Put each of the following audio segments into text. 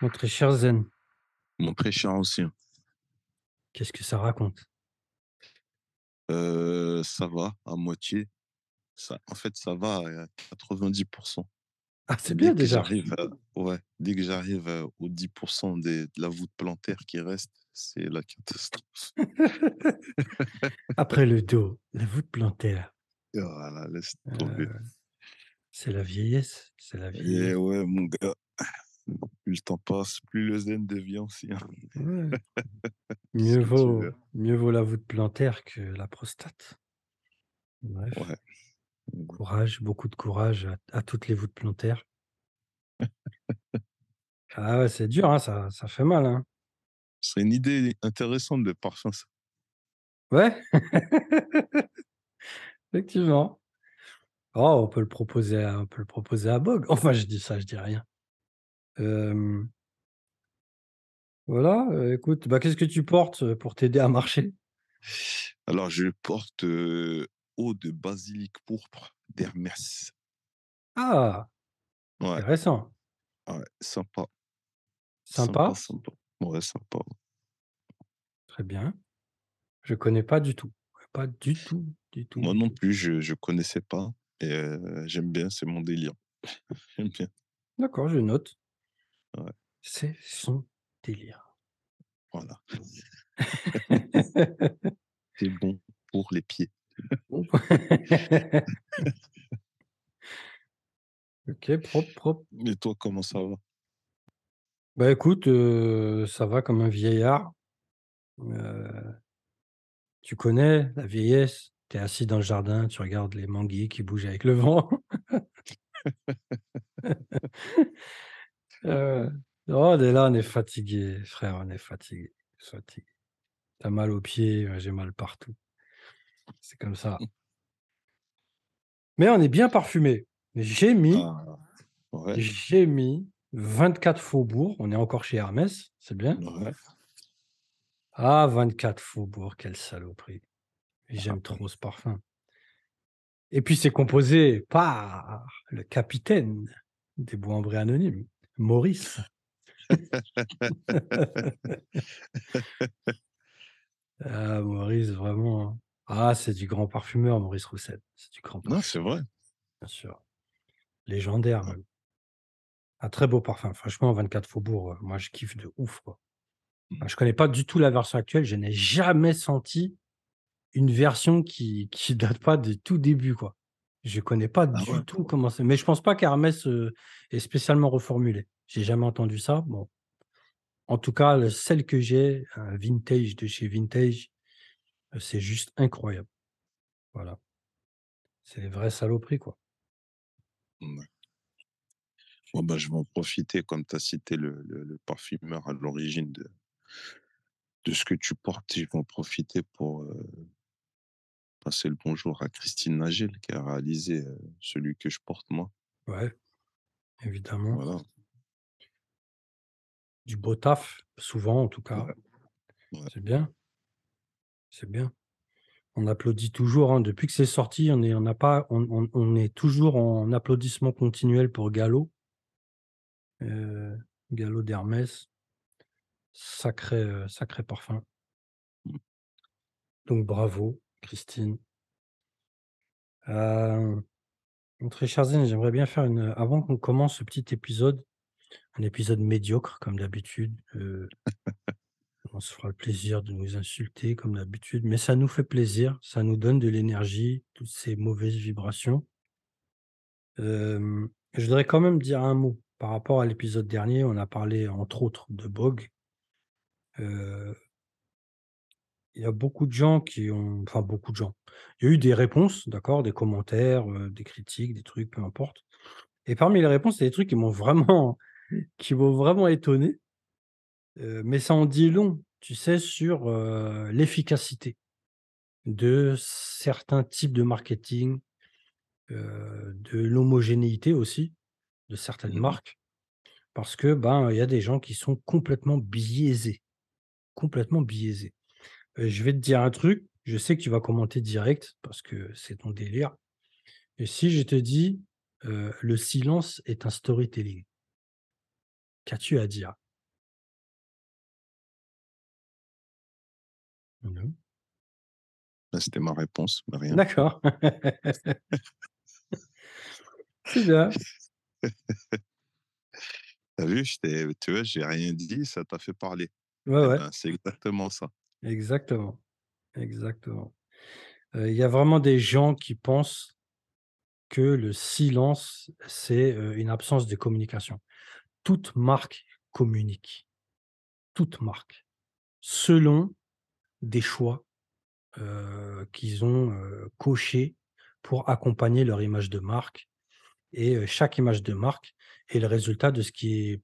Mon très cher Zen, Mon très cher ancien. qu'est-ce que ça raconte? Heu, ça va à moitié. Ça en fait, ça va à 90% Ah, c'est bien Dès déjà. à ouais, dès que j'arrive, heu, aux 10 des de la voûte plantaire qui reste, c'est la catastrophe. Après le dos, la voûte plantaire, Voilà, laisse tomber. c'est la vieillesse, c'est la Et vieillesse. ouais, mon gars, plus le temps passe, plus le zen devient. Ouais, Qu'est-ce mieux vaut mieux vaut la voûte plantaire que la prostate. Bref, Ouais, courage, beaucoup de courage à à toutes les voûtes plantaires. Ah ouais, c'est dur, hein, ça ça fait mal, hein. c'est une idée intéressante de parfum ça. Ouais, effectivement. Oh, on peut le proposer à on peut le proposer à Bogue. Enfin, je dis ça, je dis rien. Hem, voilà, heu, écoute, bah, qu'est-ce que tu portes, pour t'aider à marcher? Alors je porte, heu, eau de basilic pourpre d'Hermès. Ah! Ouais, Intéressant, ouais, sympa, sympa, sympa, sympa. Ouais, sympa. très bien. Je connais pas du tout, pas du tout, du tout, Moi du non tout. plus, je je connaissais pas et heu, j'aime bien, c'est mon délire. J'aime bien, D'accord, je note. C'est son délire. voilà. C'est bon pour les pieds. OK, propre, propre. Et toi, comment ça va? Bah, écoute, heu, ça va comme un vieillard. Heu, tu connais la vieillesse, tu es assis dans le jardin, tu regardes les manguiers qui bougent avec le vent. Heu, oh, est là, on est fatigué, frère, on est fatigué, fatigué. Tu mal aux pieds, ouais, j'ai mal partout. C'est comme ça. Mais on est bien parfumé. J'ai mis Ah, ouais, j'ai mis 24 Faubourg, on est encore chez Hermès, c'est bien. ouais. Ah 24 Faubourg, quelle saloperie. Ah, J'aime trop ce parfum. Et puis c'est composé par le capitaine des Bois-en-Bresse anonymes, Maurice. Ah Maurice vraiment, hein. ah c'est du grand parfumeur Maurice Roussel, c'est du grand non, parfumeur, c'est vrai. bien sûr. Légendaire Ouais. même. Un très beau parfum, franchement 24 Faubourg, heu, moi je kiffe de ouf quoi. Mmh. Je connais pas du tout la version actuelle, je n'ai jamais senti une version qui qui date pas des tout débuts, quoi. Je connais pas Ah ouais? du tout comment c'est mais je pense pas qu'Hermès, heu, ait spécialement reformulé. J'ai jamais entendu ça. Bon, en tout cas, le celle que j'ai, un vintage de chez Vintage, heu, c'est juste incroyable. Voilà, c'est les vraies saloperies, quoi. Ouais. Bon, bah, je vais en profiter comme tu as cité le le le parfumeur à l'origine de de ce que tu portes. Je vais en profiter pour, heu, passer le bonjour à Christine Nagel qui a réalisé, celui que je porte moi. Ouais, évidemment. Voilà. Du beau taf, souvent en tout cas. Ouais, ouais. C'est bien, c'est bien. On applaudit toujours, hein, depuis que c'est sorti, on est on pas on on on est toujours en applaudissement continuel pour Gallo, heu, Gallo d'Hermès, sacré, heu, sacré parfum. Mmh. Donc bravo Christine. Mon très cher Zen, j'aimerais bien faire une, avant qu'on commence ce petit épisode, un épisode médiocre comme d'habitude, heu, on se fera le plaisir de nous insulter comme d'habitude, mais ça nous fait plaisir, ça nous donne de l'énergie, toutes ces mauvaises vibrations. Hem, je voudrais quand même dire un mot par rapport à l'épisode dernier. On a parlé entre autres de Bogue. Heu, il y a beaucoup de gens qui ont enfin beaucoup de gens. Il y a eu des réponses, d'accord, des commentaires, des critiques, des trucs, peu importe. Et parmi les réponses, il y a des trucs qui m'ont vraiment qui m'ont vraiment étonné, mais ça en dit long, tu sais, sur, l'efficacité de certains types de marketing, de l'homogénéité aussi de certaines Mmh mh. marques. Parce que, ben, il y a des gens qui sont complètement biaisés, complètement biaisés je vais te dire un truc, je sais que tu vas commenter direct parce que c'est ton délire. Et si je te dis, le silence est un storytelling, qu'as-tu à dire? C'était ma réponse, rien. D'accord. c'est bien. T'as vu, tu vois, j'ai rien dit, ça t'a fait parler. Eh ben, c'est exactement ça exactement, exactement. Il y a vraiment des gens qui pensent que le silence, c'est, une absence de communication. Toute marque communique, toute marque, selon des choix, qu'ils ont, cochés pour accompagner leur image de marque et chaque image de marque est le résultat de ce qui est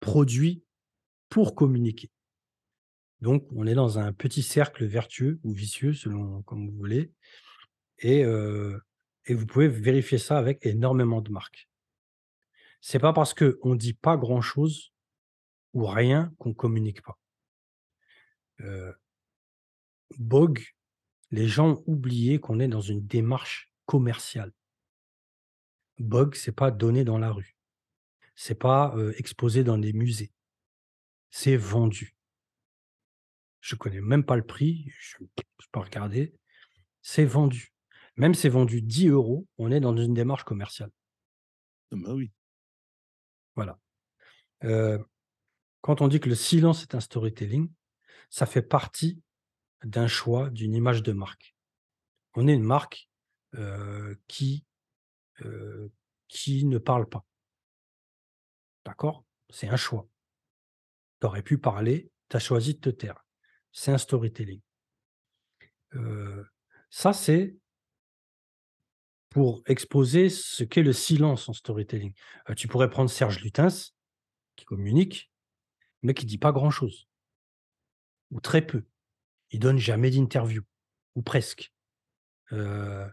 produit pour communiquer. Donc on est dans un petit cercle vertueux ou vicieux selon comme vous voulez et vous pouvez vérifier ça avec énormément de marques. C'est pas parce qu'on dit pas grand chose ou rien qu'on communique pas. Heu, Bogue, les gens ont oublié qu'on est dans une démarche commerciale. Bogue, c'est pas donné dans la rue, c'est pas, exposé dans des musées, c'est vendu. Je connais même pas le prix, je j'ai pas regardé, c'est vendu. Même c'est vendu 10 euros, on est dans une démarche commerciale. Ah bah, oui. Voilà. Heu, quand on dit que le silence est un storytelling, ça fait partie d'un choix, d'une image de marque. On est une marque, heu, qui, heu, qui ne parle pas. D'accord? C'est un choix. Tu aurais pu parler, tu as choisi de te taire. C'est un storytelling. Heu, ça, c'est pour exposer ce qu'est le silence en storytelling. Heu, tu pourrais prendre Serge Lutens, qui communique, mais qui dit pas grand chose ou très peu. Il donne jamais d'interview ou presque. Heu,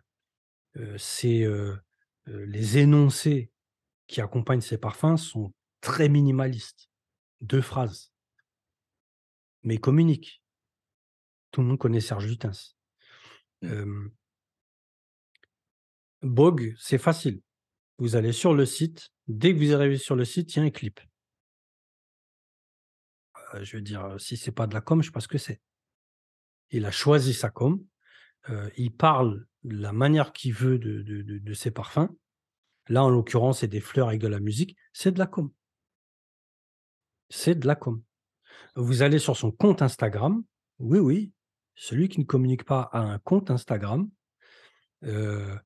les énoncés qui accompagnent ses parfums sont très minimalistes. 2 phrases, mais il communique. Tout le monde connaît Serge Lutens. Mmh. Bogue, c'est facile. Vous allez sur le site, dès que vous arrivez sur le site, il y a un clip. Heu, je veux dire, si c'est pas de la com, je sais pas ce que c'est. Il a choisi sa com, heu, il parle de la manière qu'il veut de de de de ses parfums. Là, en l'occurrence, c'est des fleurs avec de la musique, c'est de la com. C'est de la com. Vous allez sur son compte Instagram, oui, oui, celui qui ne communique pas a un compte Instagram, heu,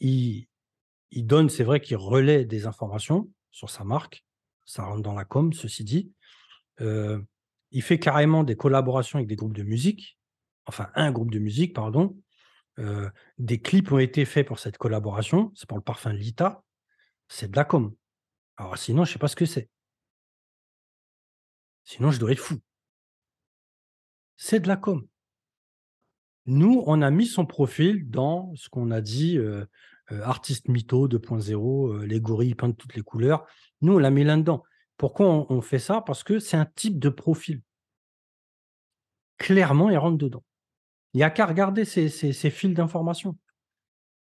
il donne c'est vrai qu'il relaie des informations sur sa marque, ça rentre dans la com, ceci dit. Heu, il fait carrément des collaborations avec des groupes de musique, enfin un groupe de musique, pardon. Heu, des clips ont été faits pour cette collaboration, c'est pour le parfum Lita, c'est de la com. Alors sinon, je sais pas ce que c'est. Sinon, je dois être fou. C'est de la com. Nous, on a mis son profil dans ce qu'on a dit, heu heu, artiste mytho 2.0, heu, les gorilles peints de toutes les couleurs. Nous, on l'a mis là-dedans. Pourquoi on fait ça? Parce que c'est un type de profil. Clairement, il rentre dedans. Il y a qu'à regarder ses fils d'informations.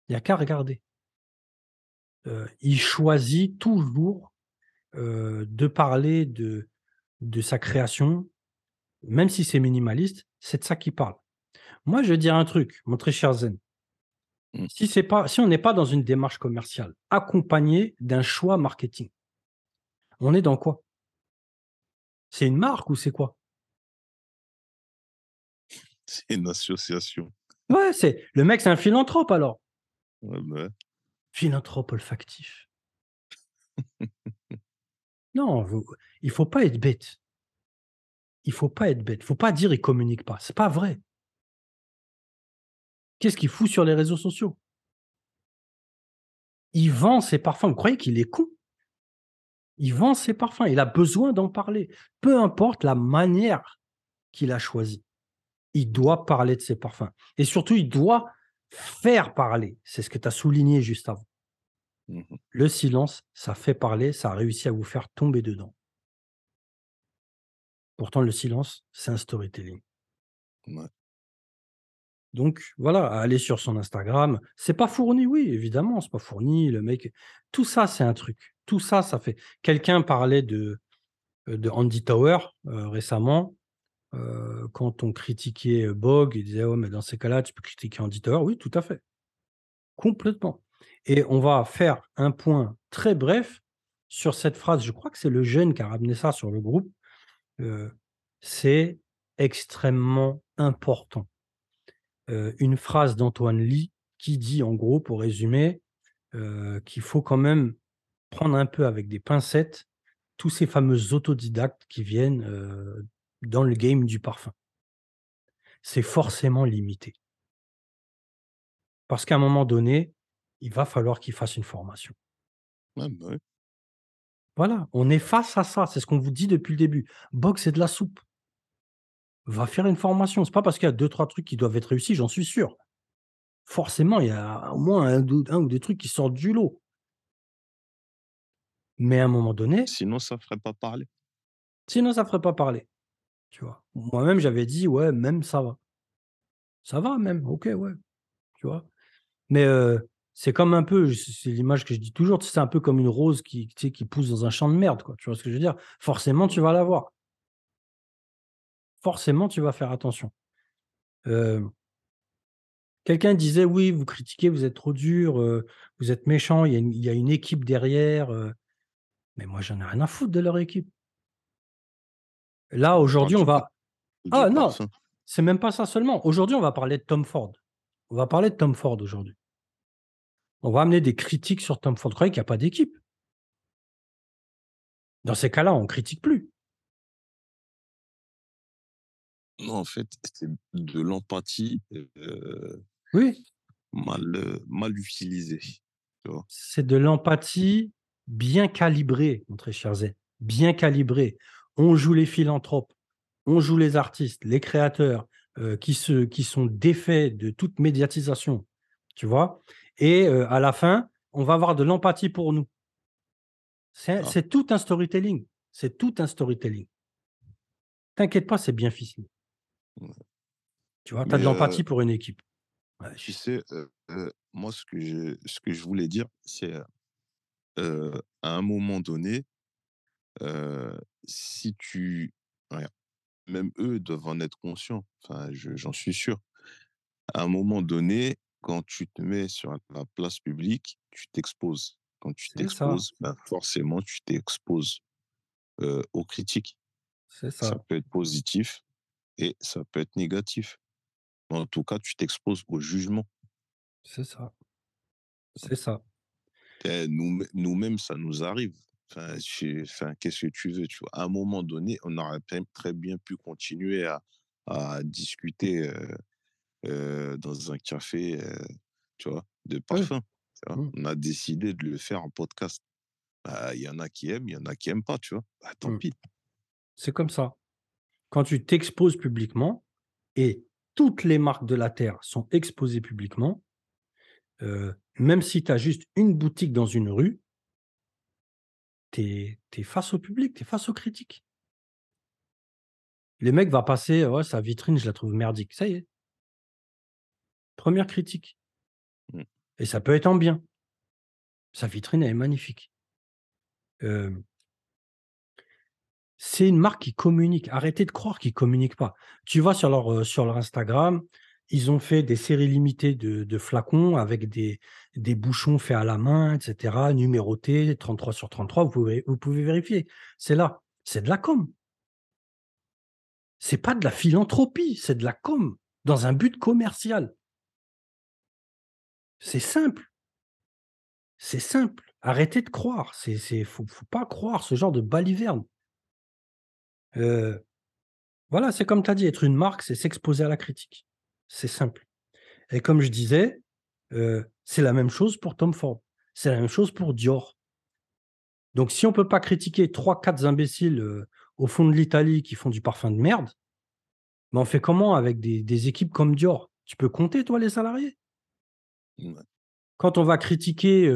Il y a qu'à regarder. Il choisit toujours, de parler de de sa création, même si c'est minimaliste, c'est de ça qu'il parle. Moi, je vais dire un truc, mon très cher Zen. Mmh. Si c'est pas si on n'est pas dans une démarche commerciale, accompagnée d'un choix marketing, on est dans quoi? C'est une marque ou c'est quoi? C'est une association. Ouais, c'est le mec, c'est un philanthrope alors. Ouais, bah, ouais. Philanthrope olfactif. Non, vous il faut pas être bête. Il faut pas être bête. Il faut pas dire: «Il communique pas», c'est pas vrai. Qu'est-ce qu'il fout sur les réseaux sociaux? Il vend ses parfums, vous croyez qu'il est con? Il vend ses parfums, il a besoin d'en parler, peu importe la manière qu'il a choisie. Il doit parler de ses parfums et surtout, il doit faire parler. C'est ce que tu as souligné juste avant. Mmh mh. Le silence, ça fait parler, ça a réussi à vous faire tomber dedans. Pourtant, le silence, c'est un storytelling. Ouais. Donc voilà, aller sur son Instagram, c'est pas fourni, oui, évidemment, c'est pas fourni, le mec tout ça, c'est un truc. Tout ça, ça fait quelqu'un parlait de, de Andy Tauer, heu, récemment. euh, quand on critiquait Bog, il disait: «Ouais, mais dans ces cas-là, tu peux critiquer Andy Tower». Oui, tout à fait. Complètement et on va faire un point très bref sur cette phrase. Je crois que c'est le jeune qui a ramené ça sur le groupe. C'est extrêmement important. Heu, une phrase d'Antoine Ly qui dit en gros, pour résumer, heu, qu'il faut quand même prendre un peu avec des pincettes tous ces fameux autodidactes qui viennent, heu, dans le game du parfum. C'est forcément limité. Parce qu'à un moment donné, il va falloir qu'ils fassent une formation. Ouais, bah, ouais. Voilà, on est face à ça, c'est ce qu'on vous dit depuis le début. Bog, c'est de la soupe. Va faire une formation. C'est pas parce qu'il y a 2-3 trucs qui doivent être réussis, j'en suis sûr. Forcément, il y a au moins un ou un ou des trucs qui sortent du lot. Mais à un moment donné Sinon, ça ferait pas parler. sinon ça ferait pas parler, tu vois? Moi-même, j'avais dit: «Ouais, même ça va». Ça va même, OK, ouais, tu vois? Mais, heu, c'est comme un peu, c'est l'image que je dis toujours, tu sais, c'est un peu comme une rose qui, tu sais, qui pousse dans un champ de merde, quoi. Tu vois ce que je veux dire? Forcément, tu vas la voir. Forcément, tu vas faire attention. Hem quelqu'un disait: «Oui, vous critiquez, vous êtes trop dur, heu, vous êtes méchant, il y a une il y a une équipe derrière, heu». Mais moi, j'en ai rien à foutre de leur équipe. Là, parle aujourd'hui, on va ah non, c'est même pas ça seulement. Aujourd'hui, on va parler de Tom Ford. On va parler de Tom Ford aujourd'hui. On va amener des critiques sur Tom Ford. Vous croyez qu'il y a pas d'équipe? Dans ces cas-là, on critique plus. Non, en fait, c'est de l'empathie, Oui. mal, mal utilisée? C'est de l'empathie bien calibrée, mon très cher Z, bien calibrée. On joue les philanthropes, on joue les artistes, les créateurs, qui se qui sont défaits de toute médiatisation, tu vois? Et à la fin, on va avoir de l'empathie pour nous. C'est Ah, c'est tout un storytelling, c'est tout un storytelling. T'inquiète pas, c'est bien ficelé. Tu vois? Tu as de heu, l'empathie pour une équipe. tu sais, moi, ce que je ce que je voulais dire, c'est, à un moment donné, si tu même eux doivent en être conscients, enfin, je j'en suis sûr. À un moment donné, quand tu te mets sur la place publique, tu t'exposes. Quand tu t'exposes, ben, forcément, tu t'exposes, aux critiques. c'est Ça ça, peut être positif et ça peut être négatif. En tout cas, tu t'exposes au jugement. c'est ça, c'est ça. Et nous nous-mêmes, ça nous arrive. Enfin, je enfin, qu'est-ce que tu veux, tu vois? À un moment donné, on aurait très très bien pu continuer à à discuter, heu heu, dans un café, heu, tu vois, de parfum, tu vois? Mmh, On a décidé de le faire en podcast. Bah, il y en a qui aiment, il y en a qui aiment pas, tu vois? Bah, tant mmh. pis. C'est comme ça. Quand tu t'exposes publiquement et toutes les marques de la terre sont exposées publiquement, heu, même si tu as juste une boutique dans une rue, tu es face au public, tu es face aux critiques. Les mecs va passer: «Ouais, sa vitrine, je la trouve merdique». Ça y est, première critique Mmh. et ça peut être en bien. Sa vitrine, elle est magnifique. Hem, c'est une marque qui communique. Arrêtez de croire qu'ils communiquent pas. Tu vas sur leur, heu, sur leur Instagram, ils ont fait des séries limitées de flacons avec des bouchons faits à la main et cetera, numérotés 33 sur 33. Vous pouvez vérifier. C'est là. C'est de la com. C'est pas de la philanthropie, c'est de la com, dans un but commercial. C'est simple, c'est simple. Arrêtez de croire. C'est c'est faut pas croire ce genre de balivernes. Voilà, c'est comme tu as dit, être une marque, c'est s'exposer à la critique. C'est simple et comme je disais, c'est la même chose pour Tom Ford. C'est la même chose pour Dior. Donc si on peut pas critiquer 3-4 imbéciles, heu, au fond de l'Italie qui font du parfum de merde, mais on fait comment avec des des équipes comme Dior? Tu peux compter toi les salariés? Ouais. Quand on va critiquer,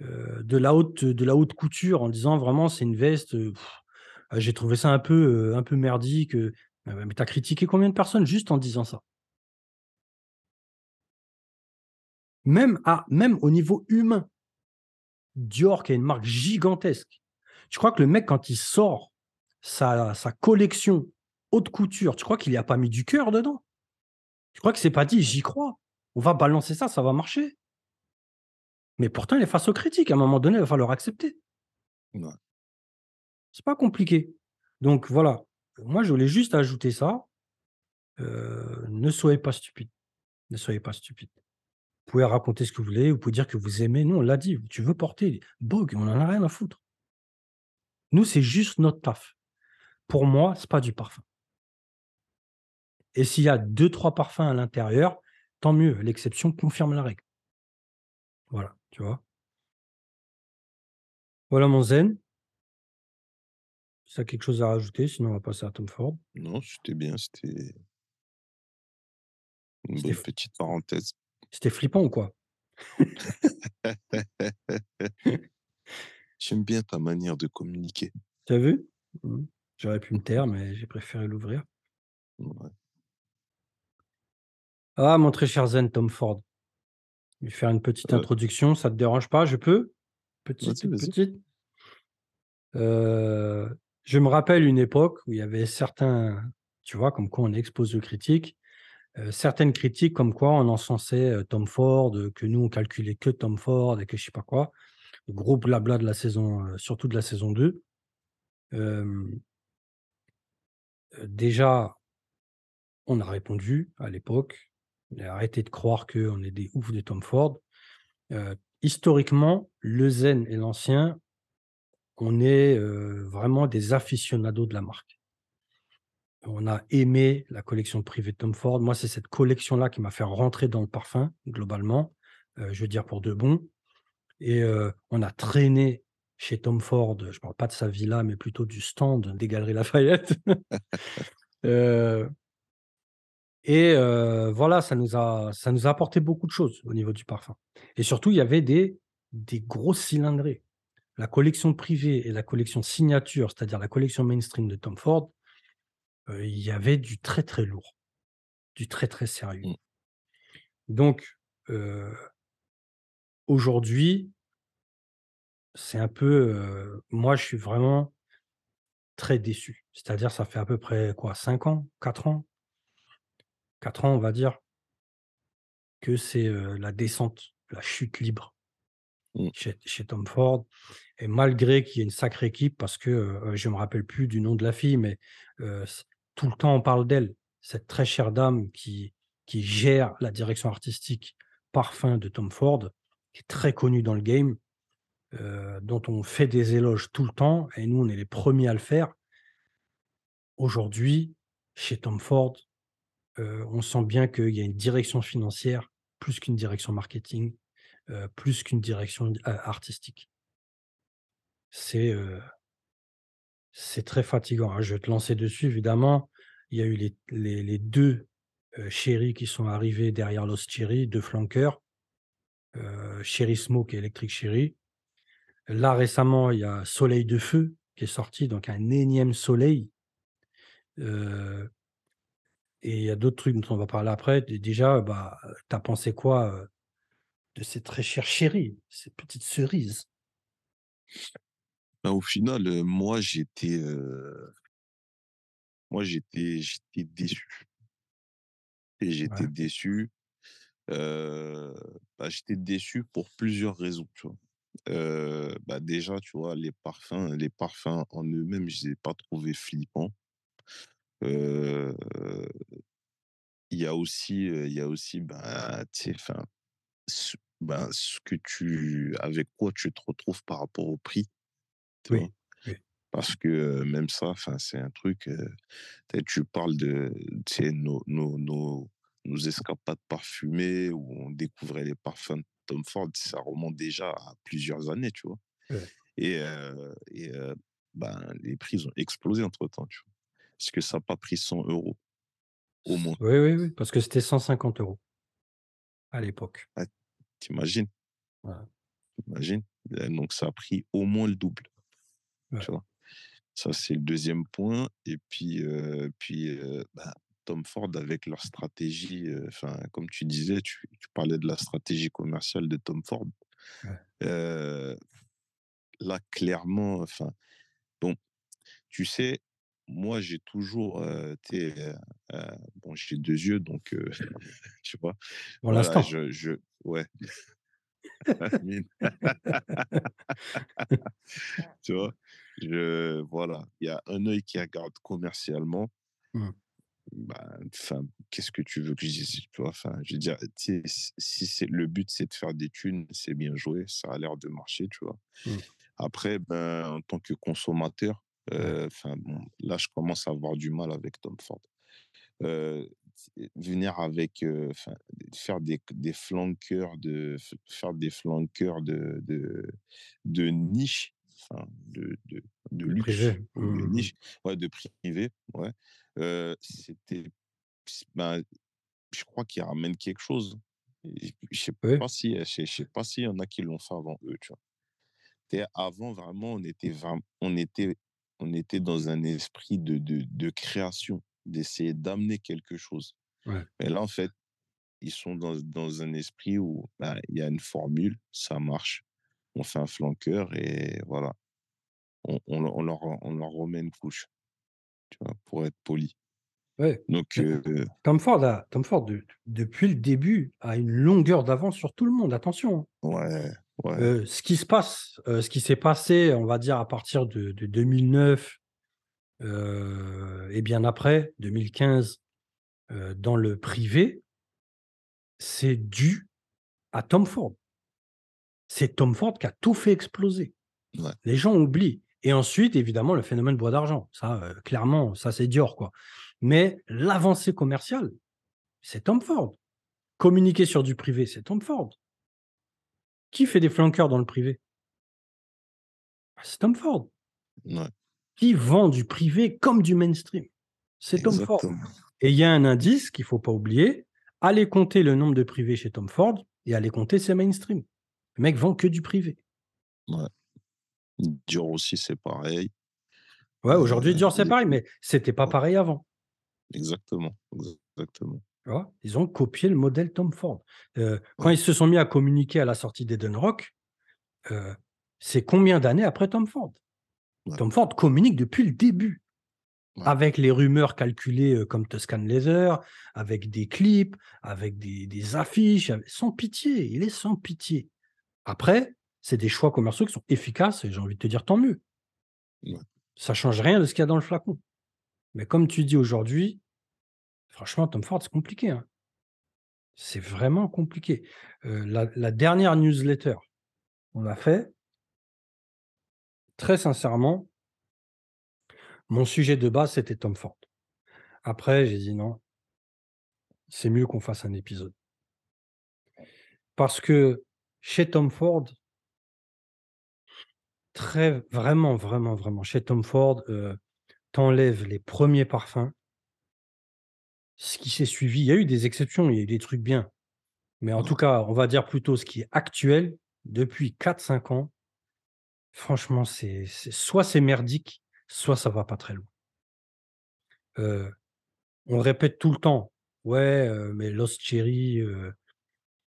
de la haute de la haute couture en disant vraiment c'est une veste, j'ai trouvé ça un peu, un peu merdique, heu, mais tu as critiqué combien de personnes juste en disant ça? Même à même au niveau humain, Dior qui est une marque gigantesque. Tu crois que le mec quand il sort sa sa collection haute couture, tu crois qu'il y a pas mis du cœur dedans? Tu crois qu'il s'est pas dit: «J'y crois, on va balancer ça, ça va marcher»? Mais pourtant, il est face aux critiques, à un moment donné, il va falloir accepter. Ouais. C'est pas compliqué. Donc voilà, moi je voulais juste ajouter ça. Heu, ne soyez pas stupides, ne soyez pas stupides. Vous pouvez raconter ce que vous voulez, vous pouvez dire que vous aimez, nous on l'a dit, tu veux porter, Bogue, on en a rien à foutre. Nous, c'est juste notre taf. Pour moi, c'est pas du parfum. Et s'il y a 2-3 parfums à l'intérieur, tant mieux, l'exception confirme la règle. Voilà, tu vois? Voilà mon zen. Tu as quelque chose à rajouter, sinon on va passer à Tom Ford. Non, c'était bien, c'était une bonne petite parenthèse. c'était flippant ou quoi? J'aime bien ta manière de communiquer. Tu as vu? Mmh. J'aurais pu me taire, mais j'ai préféré l'ouvrir. Ouais. Ah, mon très cher zen, Tom Ford. Je vais faire une petite introduction, ça te dérange pas, je peux? Petite, petite? Heu, je me rappelle une époque où il y avait certains tu vois, comme quoi on expose aux critiques, heu, certaines critiques comme quoi on encensait, heu, Tom Ford, heu, que nous on calculait que Tom Ford et que je sais pas quoi. Le gros blabla de la saison, surtout de la saison 2. Hem heu, déjà on a répondu à l'époque. On a arrêté de croire qu'on est des oufs de Tom Ford. Historiquement, le zen et l'ancien, on est, vraiment des aficionados de la marque. On a aimé la collection privée de Tom Ford. Moi, c'est cette collection-là qui m'a fait rentrer dans le parfum, globalement, je veux dire pour de bon et on a traîné chez Tom Ford, je parle pas de sa villa, mais plutôt du stand des Galeries Lafayette. Et voilà, ça nous a apporté beaucoup de choses au niveau du parfum et surtout, il y avait des des grosses. La collection privée et la collection signature, c'est-à-dire la collection mainstream de Tom Ford, heu, il y avait du très, très lourd, du très, très sérieux. Mmh. Donc heu aujourd'hui c'est un peu, heu, moi je suis vraiment très déçu. C'est-à-dire ça fait à peu près quoi 5 ans? 4 ans? 4 ans on va dire que c'est, la descente, la chute libre Mmh. chez chez Tom Ford et malgré qu'il y ait une sacrée équipe parce que, je me rappelle plus du nom de la fille, mais, tout le temps on parle d'elle, cette très chère dame qui gère la direction artistique parfum de Tom Ford, qui est très connue dans le game, dont on fait des éloges tout le temps et nous on est les 1ers à le faire. Aujourd'hui, chez Tom Ford, on sent bien qu'il y a une direction financière, plus qu'une direction marketing, plus qu'une direction artistique. C'est, très fatigant, hein. Je vais te lancer dessus évidemment. Il y a eu les les les 2, heu, Cherry qui sont arrivés derrière Lost Cherry, 2 flanqueurs, heu, Cherry Smoke et Electric Cherry. Là récemment, il y a Soleil de Feu qui est sorti, donc un énième Soleil. Et il y a d'autres trucs dont on va parler après. Dé déjà, bah, tu as pensé quoi, de ces très chères Cherry, ces petites cerises? Bah, au final, heu, moi j'étais, heu moi j'étais j'étais déçu. Et j'étais Ouais. déçu, heu, bah, j'étais déçu pour plusieurs raisons, tu vois? Heu, bah, déjà, tu vois, les parfums les parfums en eux-mêmes, je les ai pas trouvés flippants. Heu, il y a aussi, heu, il y a aussi, bah, tu sais, ce ben, ce que tu avec quoi tu te retrouves par rapport au prix, tu vois? Oui. Parce que, même ça, c'est un truc, tu parles de, nos nos nos nos escapades parfumées où on découvrait les parfums de Tom Ford, ça remonte déjà à plusieurs années, tu vois? Ouais. Et et ben, les prix, ont explosé entre-temps, tu vois? Est-ce que ça a pas pris 100 €, au C moins. oui, oui, oui, parce que c'était 150 € à l'époque. Ah, tu imagines? Voilà. Tu imagines? Heu, donc ça a pris au moins le double, Ouais. tu vois? Ça, c'est le 2e point et puis, puis, bah, Tom Ford avec leur stratégie, comme tu disais, tu tu parlais de la stratégie commerciale de Tom Ford. Ouais. Là, clairement, enfin, bon, tu sais moi, j'ai toujours, tu bon, j'ai 2 yeux donc tu vois? Pour Voilà, l'instant. je je ouais, tu vois? Je voilà, il y a un œil qui regarde commercialement, bah, qu'est-ce que tu veux que je dise? Tu vois? Enfin, je veux dire, si c'est le but, c'est de faire des thunes, c'est bien joué, ça a l'air de marcher, tu vois? Après, ben, en tant que consommateur, bon, là, je commence à avoir du mal avec Tom Ford. Heu, venir avec, faire des des flanqueurs de faire des flanqueurs de de de niche, de de luxe privé. de Mmh mh, mmh. niche, ouais, de privé, ouais, c'était ben, je crois qu'ils ramènent quelque chose. Je sais Oui, pas si, je sais pas s'il y en a qui l'ont fait avant eux, tu vois? Avant vraiment, on était on était on était dans un esprit de de de création, d'essayer d'amener quelque chose. ouais. Et là, en fait, ils sont dans dans un esprit où, bah, il y a une formule, ça marche. On fait un flanqueur et voilà. On on leur on leur on leur remet une couche, tu vois? Pour être poli. Ouais. Donc Mais heu, Tom Ford a Tom Ford de depuis le début a une longueur d'avance sur tout le monde, attention, hein. ouais, ouais, Heu, ce qui se passe, ce qui s'est passé, on va dire à partir de de 2009, heu et bien après, 2015, heu, dans le privé, c'est dû à Tom Ford. C'est Tom Ford qui a tout fait exploser. ouais, Les gens oublient et ensuite, évidemment, le phénomène bois d'argent. Ça, clairement, ça, c'est Dior, quoi. Mais l'avancée commerciale, c'est Tom Ford. Communiquer sur du privé, c'est Tom Ford. Qui fait des flanqueurs dans le privé? Bah, c'est Tom Ford. ouais, Qui vend du privé comme du mainstream? C'est Tom Ford. Et il y a un indice qu'il faut pas oublier, allez compter le nombre de privés chez Tom Ford et allez compter ses mainstream. Le mec vend que du privé. Ouais. Dior aussi, c'est pareil. Ouais, aujourd'hui, Dior, c'est les pareil, mais c'était pas pareil avant. exactement, exactement. Tu vois? Ils ont copié le modèle Tom Ford. Heu, quand ils se sont mis à communiquer à la sortie d'Eden Rock, heu, c'est combien d'années après Tom Ford? Ouais, Tom Ford communique depuis le début, ouais, avec les rumeurs calculées, comme Tuscan Leather, avec des clips, avec des des affiches, avec sans pitié, il est sans pitié. Après, c'est des choix commerciaux qui sont efficaces et j'ai envie de te dire tant mieux. ouais. Ça change rien de ce qu'il y a dans le flacon. Mais comme tu dis aujourd'hui, franchement, Tom Ford, c'est compliqué, hein. C'est vraiment compliqué. La dernière newsletter qu'on a fait, très sincèrement, mon sujet de base, c'était Tom Ford. Après, j'ai dit: «Non, c'est mieux qu'on fasse un épisode». Parce que chez Tom Ford, très vraiment, vraiment, vraiment, chez Tom Ford, heu, tu les premiers parfums, ce qui s'est suivi il y a eu des exceptions, il y a eu des trucs bien. Mais en tout Ouais, cas, on va dire plutôt ce qui est actuel, depuis quatre cinq ans, franchement, c'est soit c'est merdique, soit ça va pas très loin. Heu, on répète tout le temps: «Ouais, heu, mais Lost Cherry, heu,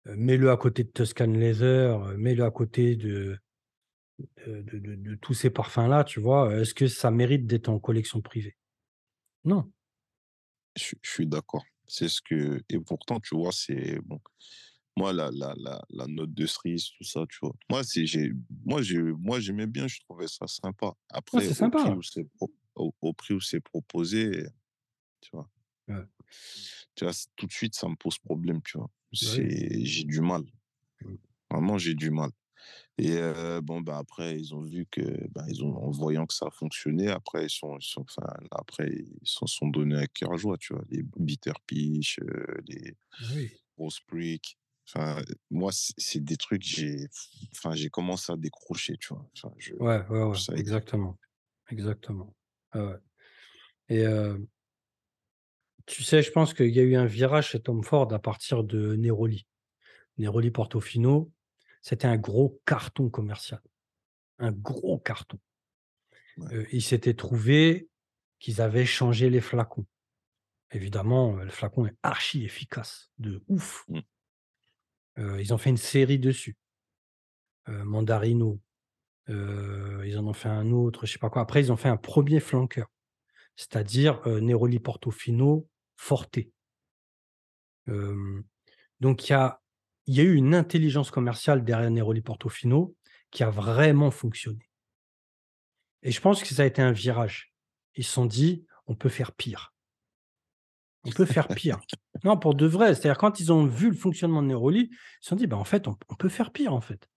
mets-le à côté de Tuscan Leather, mets-le à côté de de tous ces parfums-là», tu vois? est-ce que ça mérite d'être en collection privée? Non. je je suis d'accord. C'est ce que et pourtant, tu vois, c'est bon, moi, la la la la note de cerise, tout ça, tu vois? Moi, c'est j'ai moi, j'ai moi, j'aimais bien, je trouvais ça sympa. Non, Après, au prix où c'est au au prix où c'est proposé, tu vois? Ouais, Tu vois, tout de suite, ça me pose problème, tu vois? j'ai du mal, vraiment, j'ai du mal. Et heu, bon, bah, après, ils ont vu que, bah, ils ont en voyant que ça fonctionnait, après, ils sont ils sont enfin, après, ils s'en sont donnés à cœur joie, tu vois? Les Bitter Peach, heu, les Oui. Rose Brick. Enfin, moi, c'est des trucs, j'ai enfin, j'ai commencé à décrocher, tu vois? Enfin, je Ouais, ouais, ouais, exactement, exactement. Ouais et heu Tu sais, je pense qu'il y a eu un virage chez Tom Ford à partir de Neroli. Neroli Portofino, c'était un gros carton commercial, un gros carton. Ouais. Heu, il s'était trouvé qu'ils avaient changé les flacons. Évidemment, le flacon est archi efficace, de ouf. Ils ont fait une série dessus, Mandarino, ils en ont fait un autre, je sais pas quoi. Après, ils ont fait un premier flanqueur. c'est-à-dire, Neroli Portofino Forte. Donc il y a y a eu une intelligence commerciale derrière Neroli Portofino qui a vraiment fonctionné. Et je pense que ça a été un virage. Ils se sont dit: «On peut faire pire». On peut faire pire. Non, pour de vrai, c'est-à-dire quand ils ont vu le fonctionnement de Neroli, ils se sont dit: «Bah, en fait, on on peut faire pire, en fait».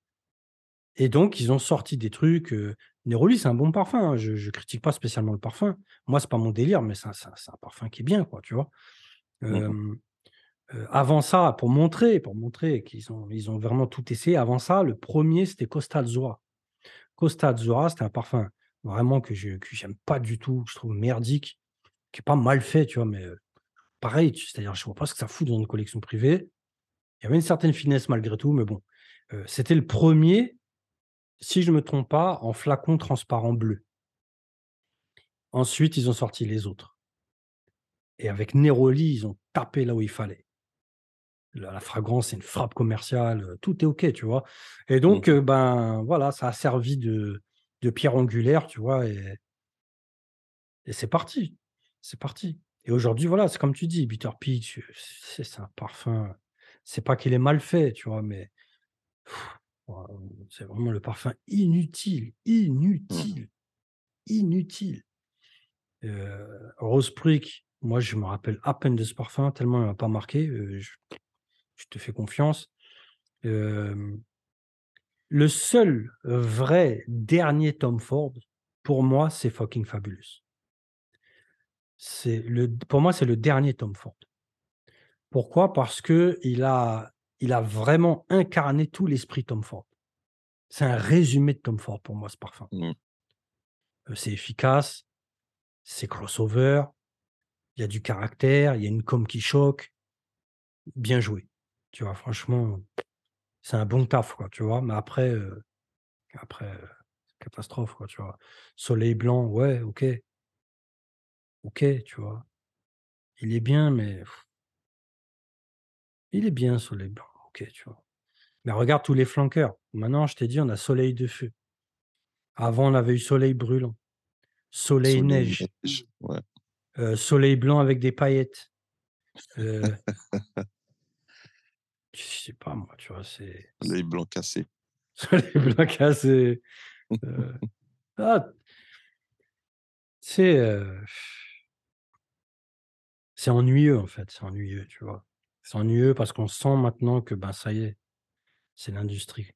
Et donc ils ont sorti des trucs, heu, Neroli, c'est un bon parfum, hein, je je critique pas spécialement le parfum. Moi, c'est pas mon délire, mais c'est un parfum qui est bien, quoi, tu vois? Mmh heu, avant ça, pour montrer pour montrer qu'ils ont ils ont vraiment tout essayé, avant ça, le 1er c'était Costa Azzurra. Costa Azzurra, c'était un parfum vraiment que je que j'aime pas du tout, que je trouve merdique, qui est pas mal fait, tu vois? Mais, heu, pareil, c'est-à-dire je vois pas ce que ça fout dans une collection privée. Il y avait une certaine finesse malgré tout, mais bon, c'était le 1er, si je me trompe pas, en flacon transparent bleu. Ensuite, ils ont sorti les autres. Et avec Neroli, ils ont tapé là où il fallait. La la fragrance, c'est une frappe commerciale, tout est OK, tu vois? Et Mmh donc, ben, voilà, ça a servi de de pierre angulaire, tu vois? Et et c'est parti, c'est parti. Et aujourd'hui, voilà, c'est comme tu dis, Bitter Peach, c'est un parfum, c'est pas qu'il est mal fait, tu vois? Mais c'est vraiment le parfum inutile, Mmh mh. inutile, inutile. Rose Prick, moi, je me rappelle à peine de ce parfum tellement il m'a pas marqué, je je te fais confiance. Le seul vrai dernier Tom Ford, pour moi, c'est Fucking Fabulous. C'est le pour moi, c'est le dernier Tom Ford. Pourquoi? Parce qu'il a il a vraiment incarné tout l'esprit Tom Ford. C'est un résumé de Tom Ford pour moi, ce parfum. Mmh. Heu, c'est efficace, c'est crossover, il y a du caractère, il y a une com qui choque. Bien joué. Tu vois? Franchement, c'est un bon taf, quoi, tu vois? Mais après, heu, après, heu, catastrophe, quoi, tu vois? Soleil blanc, ouais, OK. OK, tu vois? Il est bien, mais il est bien Soleil blanc, OK, tu vois? Mais regarde tous les flanqueurs. Maintenant, je t'ai dit, on a Soleil de feu. Avant, on avait eu Soleil brûlant, Soleil Soleil, neige, neige, ouais. heu, Soleil blanc avec des paillettes, heu je sais pas moi, tu vois? C'est Soleil blanc cassé. Soleil blanc cassé, heu, ah sais, heu c'est ennuyeux, en fait, c'est ennuyeux, tu vois? C'est ennuyeux parce qu'on sent maintenant que, ben, ça y est, c'est l'industrie.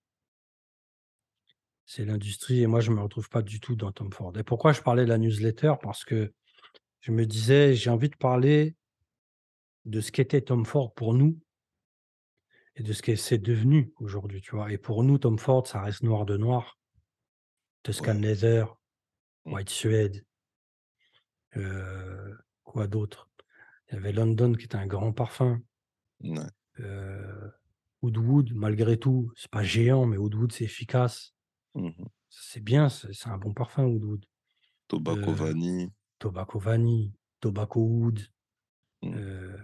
C'est l'industrie et moi, je me retrouve pas du tout dans Tom Ford. Et pourquoi je parlais de la newsletter? Parce que je me disais: «J'ai envie de parler» de ce qu'était Tom Ford pour nous et de ce que c'est devenu aujourd'hui, tu vois? Et pour nous, Tom Ford, ça reste Noir de Noir Tuscan Ouais. Leather, Mmh. White Suede heu, quoi d'autre? Il y avait London qui était un grand parfum. Mouais. Heu, Oud Wood, malgré tout, c'est pas géant, mais Oud Wood, c'est efficace. Mmh mh. C'est bien, c'est un bon parfum, Oud Wood. Tobacco Heu, Vanille. Tobacco Vanille, Tobacco Oud, Mmh. heu,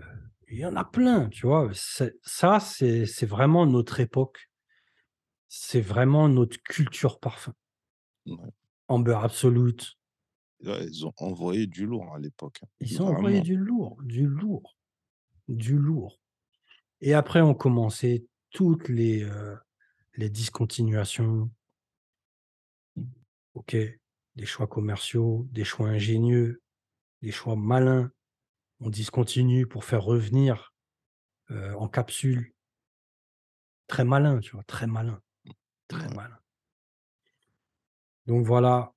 il y en a plein, tu vois? Ça, c'est vraiment notre époque. C'est vraiment notre culture parfum. Amber Absolute. Ils ont envoyé du lourd à l'époque, hein, Ils ont envoyé du lourd, du lourd, du lourd. Et après ont commencé toutes les, heu, les discontinuations. OK, des choix commerciaux, des choix ingénieux, des choix malins. On discontinue pour faire revenir, heu, en capsule. Très malin, tu vois? Très malin, très malin. Donc voilà,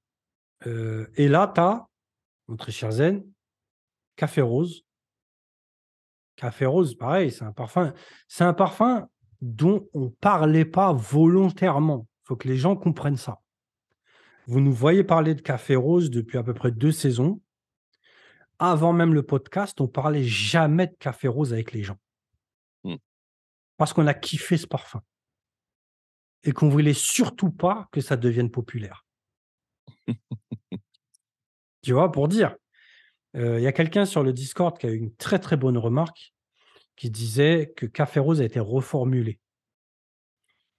heu et là, tu as, mon très cher Zen, Café Rose. Café Rose, pareil, c'est un parfum c'est un parfum dont on parlait pas volontairement. Il faut que les gens comprennent ça. Vous nous voyez parler de Café Rose depuis à peu près 2 saisons. Avant même le podcast, on parlait jamais de Café Rose avec les gens. Mmh. Parce qu'on a kiffé ce parfum. Et qu'on voulait surtout pas que ça devienne populaire. Tu vois? Pour dire. Il y a quelqu'un sur le Discord qui a eu une très, très bonne remarque, qui disait que Café Rose a été reformulé.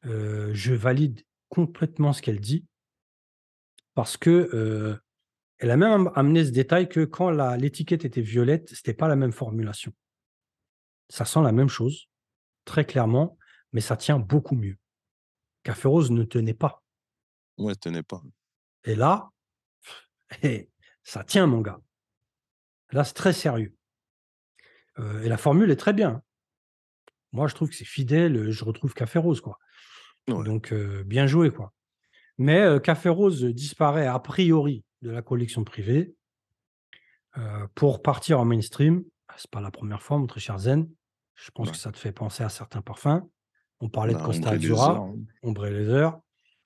Je valide complètement ce qu'elle dit parce que, Elle a même amené ce détail que quand l'étiquette était violette, c'était pas la même formulation. Ça sent la même chose, très clairement, mais ça tient beaucoup mieux. Café rose ne tenait pas. Ouais, tenait pas. Et là, ça tient, mon gars. Là, c'est très sérieux. Heu et la formule est très bien. Moi, je trouve que c'est fidèle, je retrouve Café Rose, quoi. Ouais. Donc heu, bien joué, quoi. Mais Café Rose disparaît a priori de la collection privée pour partir en mainstream. Ah, c'est pas la première fois, mon très cher Zen. Je pense que ça te fait penser à certains parfums. On parlait de La Costa Ombre et Leather, hein. Ombre Leather,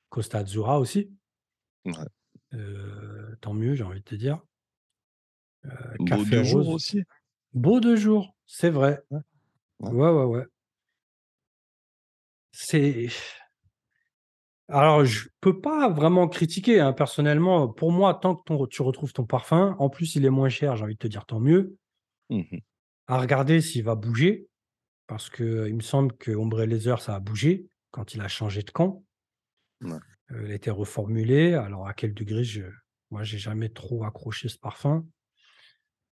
Costa Azzurra aussi. Ouais. Tant mieux, j'ai envie de te dire. Beau Café de jour Rose aussi? Beau de jour, c'est vrai. Ouais. Ouais. Ouais, ouais, ouais. C'est alors je peux pas vraiment critiquer, hein, personnellement. Pour moi, tant que ton tu retrouves ton parfum, en plus il est moins cher, j'ai envie de te dire tant mieux. Mmh mh. À regarder s'il va bouger, parce qu'il me semble que Ombre et Leather, ça a bougé quand il a changé de camp. Ouais. Heu, il a été reformulé. Alors à quel degré, je moi j'ai jamais trop accroché ce parfum.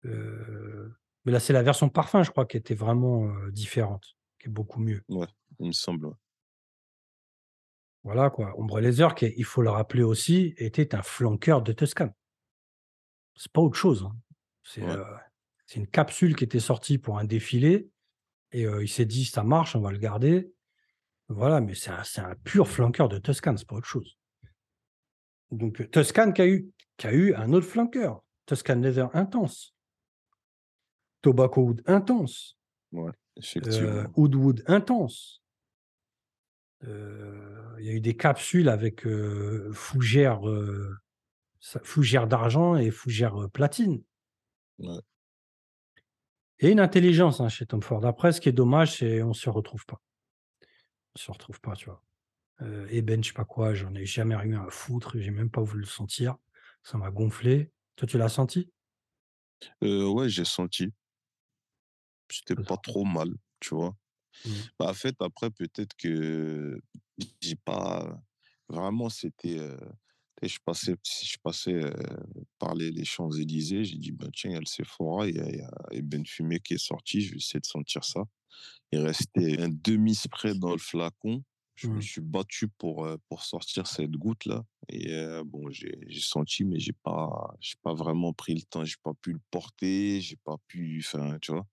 Heu, mais là, c'est la version parfum, je crois, qui était vraiment, heu, différente, qui est beaucoup mieux. Ouais, il me semble, ouais. Voilà quoi, Ombre Leather qui il faut le rappeler aussi, était un flanqueur de Toscane. C'est pas autre chose, hein. C'est, Ouais. une capsule qui était sortie pour un défilé et il s'est dit: «Ça marche, on va le garder». Voilà, mais c'est un pur flanqueur de Toscane, c'est pas autre chose. Donc heu, Toscane qui a eu qui a eu un autre flanqueur, Toscane Leather Intense. Tobacco Oud Intense. Ouais, Heu, effectivement. Oud Wood Intense. Il y a eu des capsules avec, heu, fougère, d'argent et fougère, platine. Ouais. A une intelligence, hein, chez Tom Ford. Après, ce qui est dommage, c'est on se retrouve pas. On se retrouve pas, tu vois? Heu, ébène, je sais pas quoi, j'en ai jamais rien à foutre, j'ai même pas voulu le sentir. Ça m'a gonflé. Toi, tu l'as senti? Ouais, j'ai senti. C'était pas trop mal, tu vois? Mmh. Bah, en fait, après, peut-être que j'ai pas vraiment, c'était, je passais je passais, heu, par les les Champs-Élysées, j'ai dit: «Ben, tiens, il y a le Sephora, il y a il y a Fumé qui est sorti, je vais essayer de sentir ça». Il restait un demi spray dans le flacon. Je me suis battu pour, heu, pour sortir cette goutte-là et heu, bon, j'ai senti, mais j'ai pas pas vraiment pris le temps, j'ai pas pu le porter, j'ai pas pu enfin, tu vois?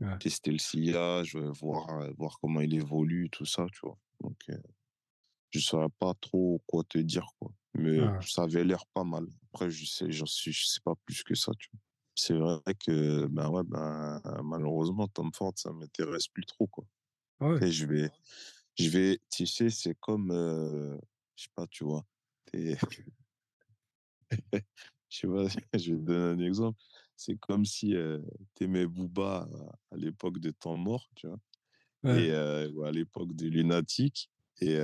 Ouais. Tester le sillage, heu, voir, voir comment il évolue, tout ça, tu vois? Donc je saurais pas trop quoi te dire, quoi. Mais Ouais. ça avait l'air pas mal. Après, je sais j'en suis je sais pas plus que ça, tu vois? C'est vrai que, ben, ouais, ben, malheureusement, Tom Ford, ça m'intéresse plus trop, quoi. Ouais. Tu sais, je vais je vais tu sais, c'est comme, heu, je sais pas, tu vois? Je sais pas, je vais te donner un exemple. C'est comme si, heu, tu aimais Booba à à l'époque de Temps Mort, tu vois? Ouais. Et ou à l'époque de Lunatic et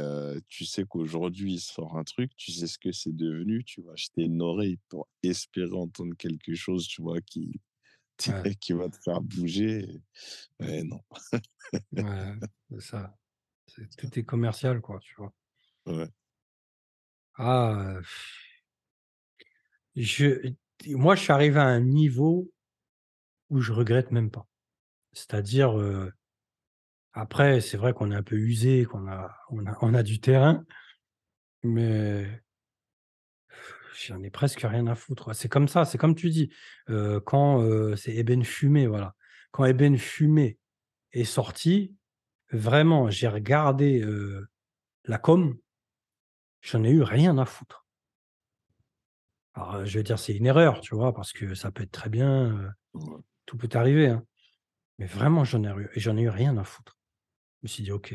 tu sais qu'aujourd'hui, il sort un truc, tu sais ce que c'est devenu, tu vas acheter une oreille pour espérer entendre quelque chose, tu vois, qui Ouais. qui va te faire bouger et non. Ouais, c'est ça. Tout est commercial, quoi, tu vois? Ouais. Ah, je moi, je suis arrivé à un niveau où je regrette même pas. C'est-à-dire, après, c'est vrai qu'on est un peu usé, qu'on a on a on a du terrain, mais j'en ai presque rien à foutre. C'est comme ça, c'est comme tu dis, quand, c'est Ébène Fumé, voilà. Quand Ébène Fumé est sorti, vraiment, j'ai regardé, la com, j'en ai eu rien à foutre. Alors, je vais dire, c'est une erreur, tu vois? Parce que ça peut être très bien, tout peut arriver, hein. Mais vraiment, j'en ai j'en ai eu rien à foutre. Je me suis dit: «OK,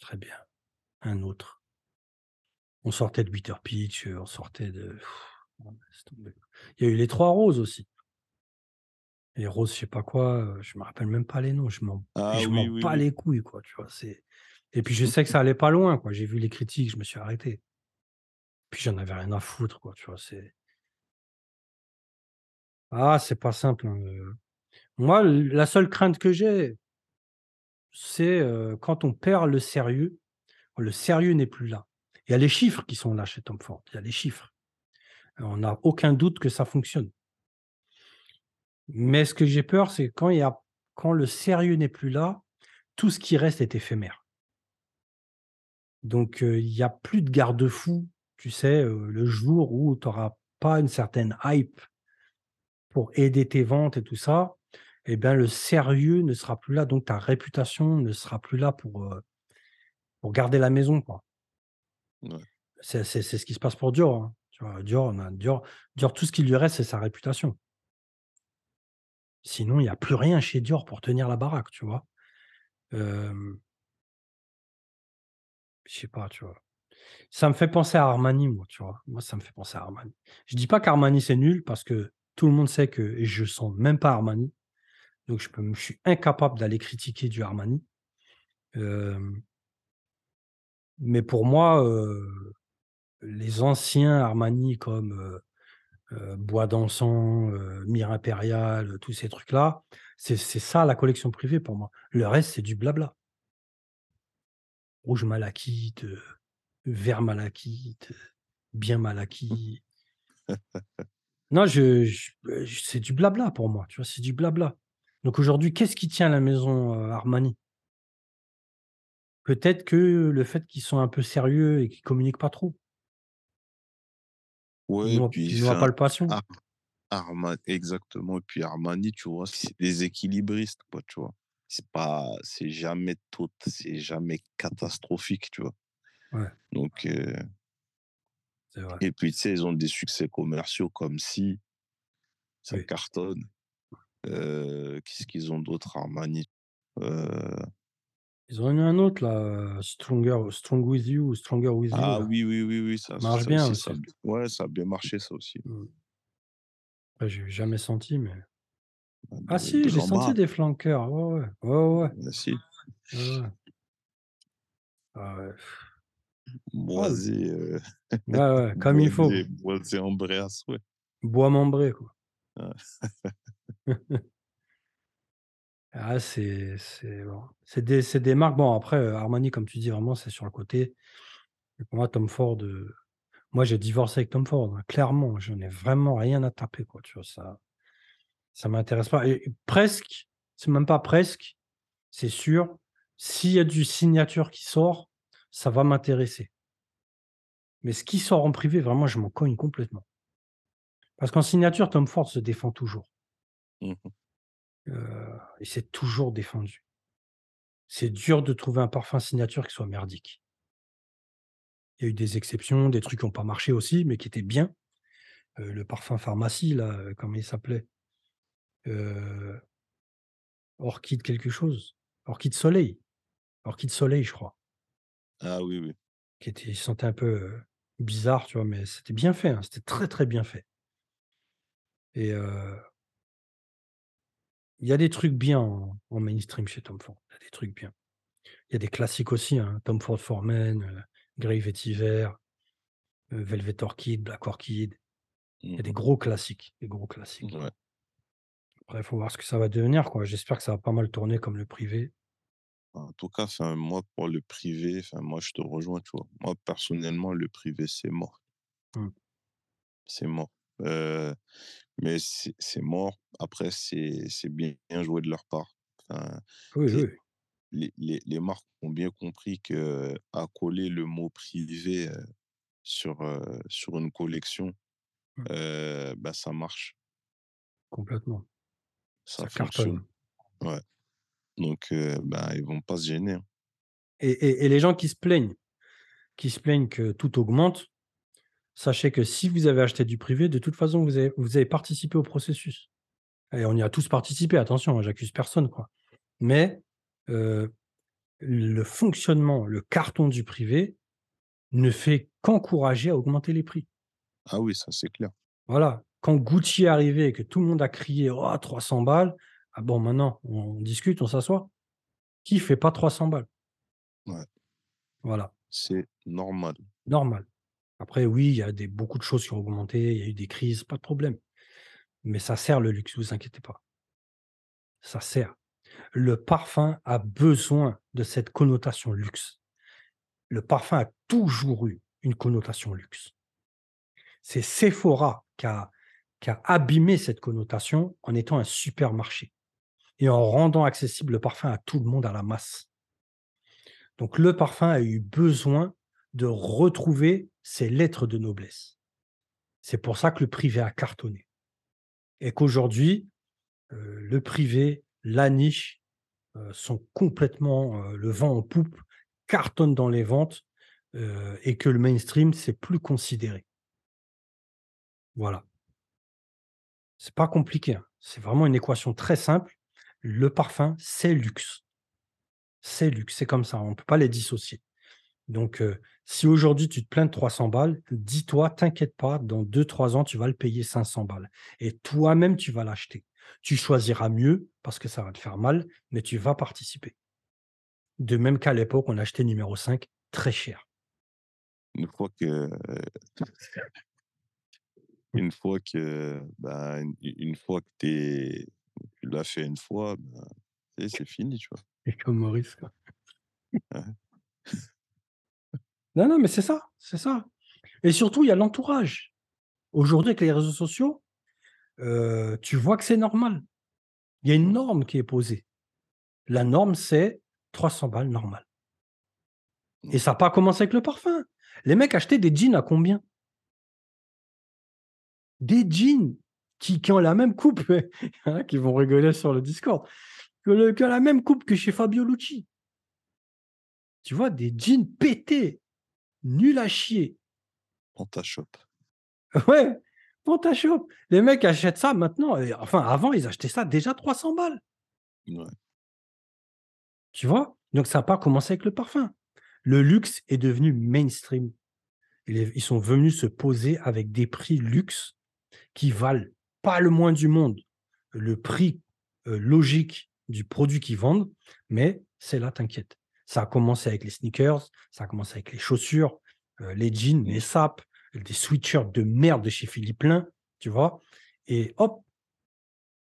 très bien, un autre». On sortait de Bitter Peach, heu, on sortait de laisse tomber. Il y a eu les 3 roses aussi. Les roses je sais pas quoi, heu, je me rappelle même pas les noms, je m'en Ah oui, m'en oui, bats oui. les couilles, quoi, tu vois? C'est et puis je sais que ça allait pas loin, quoi. J'ai vu les critiques, je me suis arrêté. Puis j'en avais rien à foutre, quoi, tu vois? C'est ah, c'est pas simple, hein, moi, la seule crainte que j'ai c'est, quand on perd le sérieux, le sérieux n'est plus là. Il y a les chiffres qui sont là chez Tom Ford, il y a les chiffres. On n'a aucun doute que ça fonctionne. Mais ce que j'ai peur, c'est quand quand le sérieux n'est plus là, tout ce qui reste est éphémère. Donc, il y a plus de garde-fou, tu sais, le jour où tu auras pas une certaine hype pour aider tes ventes et tout ça, et bien le sérieux ne sera plus là, donc ta réputation ne sera plus là pour, pour garder la maison, quoi. Ouais. C'est c'est c'est ce qui se passe pour Dior, hein. Tu vois? Dior, on a Dior Dior, tout ce qui lui reste, c'est sa réputation. Sinon, il y a plus rien chez Dior pour tenir la baraque, tu vois? Je sais pas, tu vois? Ça me fait penser à Armani, moi, tu vois? Moi, ça me fait penser à Armani. Je dis pas qu'Armani, c'est nul parce que tout le monde sait que je sens même pas Armani. Donc je peux je suis incapable d'aller critiquer du Armani. Mais pour moi, les anciens Armani comme, Bois heu, Mire Impériale, tous ces trucs-là, c'est ça la collection privée pour moi. Le reste, c'est du blabla. Rouge malachite, vert malachite, bien malachite. Non, je c'est du blabla pour moi, tu vois? C'est du blabla. Donc aujourd'hui, qu'est-ce qui tient la maison, heu, Armani? Peut-être que le fait qu'ils sont un peu sérieux et qu'ils communiquent pas trop. Ils Ouais puis ils noient pas le. Ar Arma exactement et puis Armani, tu vois, c'est des équilibristes, quoi, tu vois? C'est pas c'est jamais tot c'est jamais catastrophique, tu vois? Ouais, Donc c'est vrai. et puis, tu sais, ils ont des succès commerciaux comme Si, ça Oui. cartonne. Heu, qu'est-ce qu'ils ont d'autre Armani? Heu, Ils ont eu un autre là, heu, Stronger Strong with You ou Stronger with You ah oui, oui, oui, oui, ça Marche ça bien aussi, ça a aussi. b ouais, ça a bien marché ça aussi. Mmh. Après j'ai jamais senti mais Bah, ah de si, j'ai senti des flanqueurs. Ouais, ouais. Ouais, ouais, ouais. bah si, Ouais, ouais. Ah ouais. L Boisé, heu, ouais, ouais, comme il faut Boisé. Boisé Ambreas, ouais. Bois membré quoi. Ah c'est c'est des des marques bon après, heu, Armani comme tu dis vraiment c'est sur le côté. Pour moi Tom Ford, heu, moi j'ai divorcé avec Tom Ford, hein, clairement, j'en ai vraiment rien à taper quoi, tu? Ça ça m'intéresse pas presque, c'est même pas presque, c'est sûr, s'il y a du signature qui sort, ça va m'intéresser. Mais ce qui sort en privé, vraiment, je m'en cogne complètement. Parce qu'en signature, Tom Ford se défend toujours, Mmh mh. heu, il s'est toujours défendu. C'est dur de trouver un parfum signature qui soit merdique. Il y a eu des exceptions, des trucs qui ont pas marché aussi, mais qui étaient bien. Heu, le parfum pharmacie là, heu, comment il s'appelait? Orchide quelque chose, Orchide Soleil, Orchide Soleil, je crois, Ah oui, oui. qui était il sentait un peu, bizarre, tu vois? Mais c'était bien fait, hein, c'était très, très bien fait et il y a des trucs bien en en mainstream chez Tom Ford, il y a des trucs bien. Il y a des classiques aussi, hein, Tom Ford For Men, heu, Grey Vetiver, heu, Velvet Orchid, Black Orchid. Il y Mmh a des mh. gros classiques, des gros classiques. Ouais. Après, il faut voir ce que ça va devenir, quoi. J'espère que ça va pas mal tourner comme le privé. En tout cas, moi, pour le privé, moi, je te rejoins, tu vois? Moi, personnellement, le privé, c'est mort. Mmh. C'est mort. Heu, mais c'est mort. Après, c'est bien joué de leur part. Enfin, Oui, sais, oui. les les les marques ont bien compris qu'accoler le mot privé, sur, heu, sur une collection, Mmh. bah, ça marche, Complètement. ça Ça fonctionne. cartonne. Ouais. Donc bah, ils vont pas se gêner, hein. Et et et les gens qui se plaignent qui se plaignent que tout augmente, sachez que si vous avez acheté du privé, de toute façon, vous avez vous avez participé au processus. Et on y a tous participé, attention, hein, j'accuse personne, quoi. Mais, heu, le fonctionnement, le carton du privé ne fait qu'encourager à augmenter les prix. Ah oui, ça, c'est clair. Voilà. Quand Gucci est arrivé et que tout le monde a crié: «Oh 300 balles», ah bon maintenant on discute, on s'assoit. Qui fait pas 300 balles? Ouais, Voilà, c'est normal. normal. Après oui, il y a des beaucoup de choses qui ont augmenté, il y a eu des crises, pas de problème. Mais ça sert le luxe, vous inquiétez pas. Ça sert. Le parfum a besoin de cette connotation luxe. Le parfum a toujours eu une connotation luxe. C'est Sephora qui a, qui a abîmé cette connotation en étant un supermarché et en rendant accessible le parfum à tout le monde à la masse. Donc le parfum a eu besoin de retrouver ses lettres de noblesse. C'est pour ça que le privé a cartonné. Et qu'aujourd'hui, euh, le privé, la niche, euh, sont complètement euh, le vent en poupe, cartonnent dans les ventes, et que le mainstream, c'est plus considéré. Voilà. C'est pas compliqué. Hein. C'est vraiment une équation très simple. Le parfum, c'est luxe. C'est luxe, c'est comme ça. On ne peut pas les dissocier. Donc, si aujourd'hui tu te plains de 300 balles, dis-toi, t'inquiète pas, dans 2-3 ans, tu vas le payer 500 balles. Et toi-même, tu vas l'acheter. Tu choisiras mieux parce que ça va te faire mal, mais tu vas participer. De même qu'à l'époque, on achetait numéro 5 très cher. Une fois que. une fois que. Bah, une, fois que tu l'as fait une fois, bah, c'est fini, tu vois. Et comme Maurice, quoi. Non, non, mais c'est ça, c'est ça. Et surtout, il y a l'entourage. Aujourd'hui, avec les réseaux sociaux, euh, tu vois que c'est normal. Il y a une norme qui est posée. La norme, c'est 300 balles normal. Et ça n'a pas commencé avec le parfum. Les mecs achetaient des jeans à combien? Des jeans qui, ont la même coupe, hein, qui vont rigoler sur le Discord, qui ont la même coupe que chez Fabio Lucci. Tu vois, des jeans pétés, nul à chier. Pantashop. Ouais, Pantashop. Les mecs achètent ça maintenant. enfin, avant, ils achetaient ça déjà 300 balles. Ouais. Tu vois? Donc, ça n'a pas commencé avec le parfum. Le luxe est devenu mainstream. Ils sont venus se poser avec des prix luxe qui valent pas le moins du monde le prix euh, logique du produit qu'ils vendent, mais c'est là, t'inquiète. Ça a commencé avec les sneakers, ça a commencé avec les chaussures, euh, les jeans, les sapes, des sweatshirts de merde de chez Philippe Lin, tu vois. Et hop,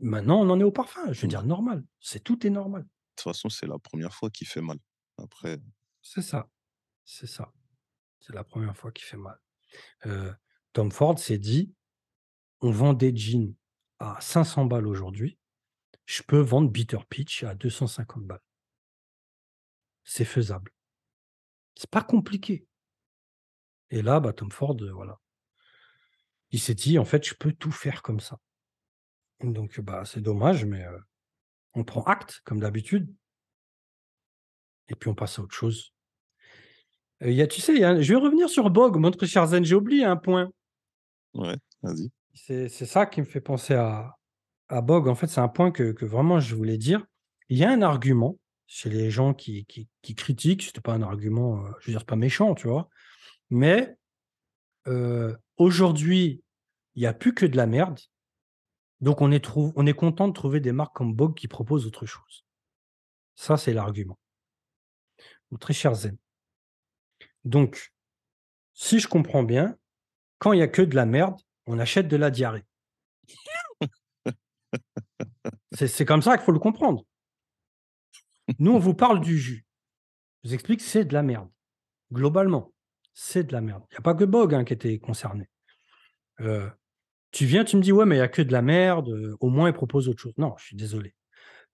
maintenant on en est au parfum. Je veux dire, normal. C'est tout est normal. De toute façon, c'est la première fois qui fait mal. Après. C'est ça. C'est ça. C'est la première fois qui fait mal. Euh, Tom Ford s'est dit on vend des jeans à 500 balles aujourd'hui. Je peux vendre Bitter Peach à 250 balles c'est faisable. C'est pas compliqué. Et là, bah, Tom Ford, euh, voilà. Il s'est dit, en fait, je peux tout faire comme ça. Donc, bah, c'est dommage, mais euh, on prend acte, comme d'habitude. Et puis, on passe à autre chose. Euh, y a, tu sais, je vais revenir sur Bog, mon très cher Zen. J'ai oublié un point. Ouais, vas-y. C'est, ça qui me fait penser à, à Bog. En fait, c'est un point que, que vraiment je voulais dire. Il y a un argument chez les gens qui, qui, qui critiquent. C'était pas un argument, euh, je veux dire, pas méchant, tu vois. Mais euh, aujourd'hui, il n'y a plus que de la merde. Donc, on est, on est content de trouver des marques comme Bog qui proposent autre chose. Ça, c'est l'argument. Très cher Zen. Donc, si je comprends bien, quand il n'y a que de la merde, on achète de la diarrhée. c'est comme ça qu'il faut le comprendre. Nous, on vous parle du jus. Je vous explique, c'est de la merde. Globalement, c'est de la merde. Il n'y a pas que Bog hein, qui était concerné. Euh, tu viens, tu me dis, ouais, mais il n'y a que de la merde, euh, au moins, il propose autre chose. Non, je suis désolé.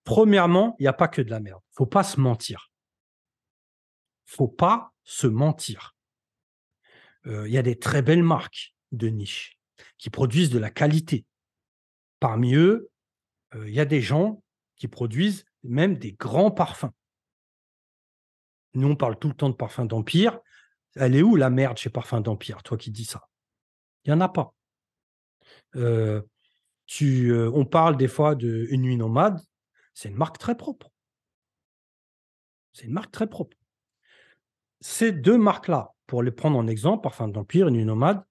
Premièrement, il n'y a pas que de la merde. Il ne faut pas se mentir. Il ne faut pas se mentir. Euh, il y a des très belles marques de niche qui produisent de la qualité. Parmi eux, il y a des gens qui produisent même des grands parfums. Nous, on parle tout le temps de parfums d'Empire. Elle est où la merde chez Parfums d'Empire, toi qui dis ça? Il n'y en a pas. Euh, tu, euh, on parle des fois de Une nuit nomade. C'est une marque très propre. C'est une marque très propre. Ces deux marques-là, pour les prendre en exemple, Parfums d'Empire, Une nuit nomade,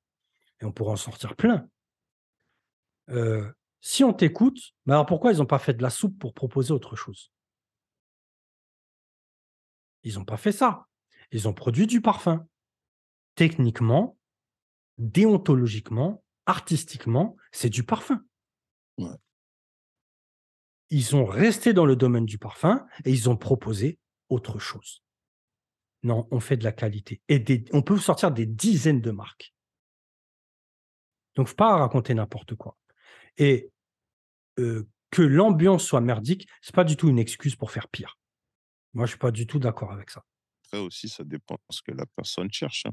et on pourra en sortir plein. Euh, si on t'écoute, mais alors pourquoi ils n'ont pas fait de la soupe pour proposer autre chose? Ils n'ont pas fait ça. Ils ont produit du parfum. Techniquement, déontologiquement, artistiquement, c'est du parfum. Ils sont restés dans le domaine du parfum et ils ont proposé autre chose. Non, on fait de la qualité. Et on peut sortir des dizaines de marques. Donc faut pas raconter n'importe quoi et que l'ambiance soit merdique, c'est pas du tout une excuse pour faire pire. Moi, je suis pas du tout d'accord avec ça. Après aussi, ça dépend ce que la personne cherche, hein.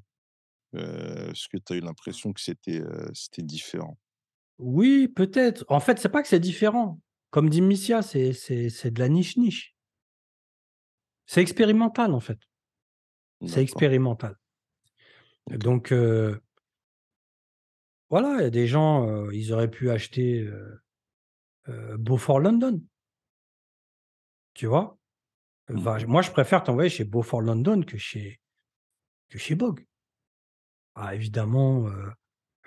Est-ce que tu as eu l'impression que c'était, différent? Oui, peut-être. En fait, c'est pas que c'est différent. Comme dit Missia, c'est de la niche niche. C'est expérimental, en fait. C'est expérimental. Donc voilà, il y a des gens, ils auraient pu acheter, Beaufort London, tu vois? Mmh Va moi, je préfère t'envoyer chez Beaufort London que chez que chez Bogue. Ah évidemment,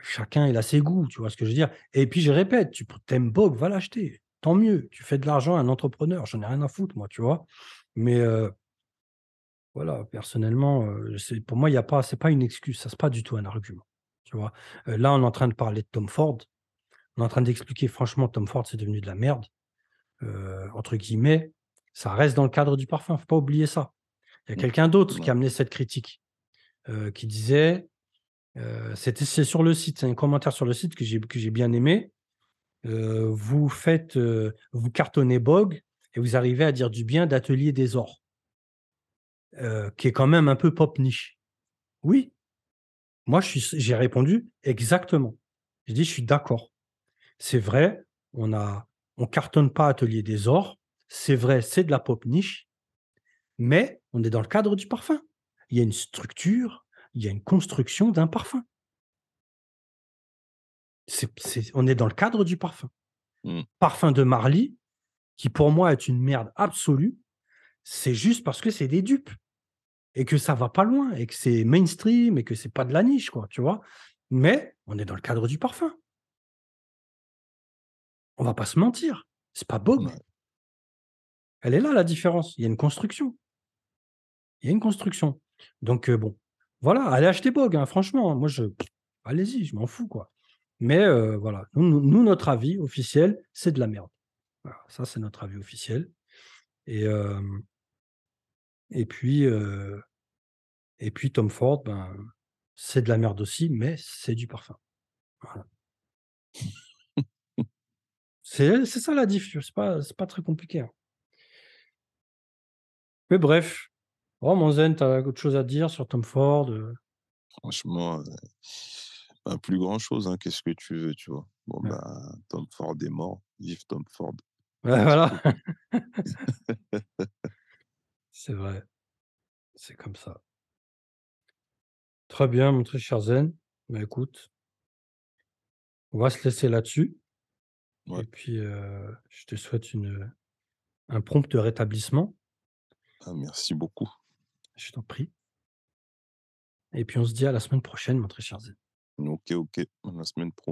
chacun il a ses goûts, tu vois ce que je veux dire? Et puis je répète, tu p tu aimes Bogue, va l'acheter, tant mieux, tu fais de l'argent à un entrepreneur, j'en ai rien à foutre moi, tu vois? Mais voilà, personnellement, c'est pour moi, il y a pas c'est pas une excuse, ça, c'est pas du tout un argument, tu vois? Heu, là, on est en train de parler de Tom Ford, on est en train d'expliquer franchement Tom Ford, c'est devenu de la «merde», entre guillemets, ça reste dans le cadre du parfum, faut pas oublier ça. Il y a Mmh. quelqu'un d'autre qui a amené cette critique, qui disait c'était c'est sur le site, c'est un commentaire sur le site que j'ai que j'ai bien aimé. Vous faites, vous cartonnez Bogue et vous arrivez à dire du bien d'Atelier des Ors, qui est quand même un peu pop niche. Oui, moi je j'ai répondu: «Exactement». J'ai dit: «Je suis d'accord. C'est vrai, on a on cartonne pas Atelier des Ors. C'est vrai, c'est de la pop niche, mais on est dans le cadre du parfum. Il y a une structure, il y a une construction d'un parfum. On est dans le cadre du parfum». Mmh. Parfum de Marly, qui pour moi est une merde absolue, c'est juste parce que c'est des dupes et que ça va pas loin et que c'est mainstream et que c'est pas de la niche quoi, tu vois? Mais on est dans le cadre du parfum. On va pas se mentir, c'est pas. Ouais. Elle est là la différence, il y a une construction, il y a une construction. Donc heu, bon, voilà, allez acheter Bogue, hein, franchement, moi je allez-y, je m'en fous quoi. Mais heu, voilà, nous notre avis officiel, c'est de la merde. Voilà, ça c'est notre avis officiel et hem et puis, Et puis Tom Ford, ben, c'est de la merde aussi, mais c'est du parfum. Voilà. C'est ça la diff, c'est pas pas très compliqué, hein. Mais bref, oh mon zen, tu as autre chose à dire sur Tom Ford, heu? Franchement, heu, bah, plus grand chose, hein. Qu'est-ce que tu veux, tu vois? Bon, Ouais. bah, Tom Ford est mort, vive Tom Ford, Ouais, voilà, c'est vrai, c'est comme ça. Très bien, mon très cher zen. Bah, écoute, on va se laisser là-dessus Ouais. et puis, je te souhaite une, un prompt rétablissement. Ah, merci beaucoup. Je t'en prie et puis on se dit à la semaine prochaine, mon très cher zen. OK, OK, à la semaine pro.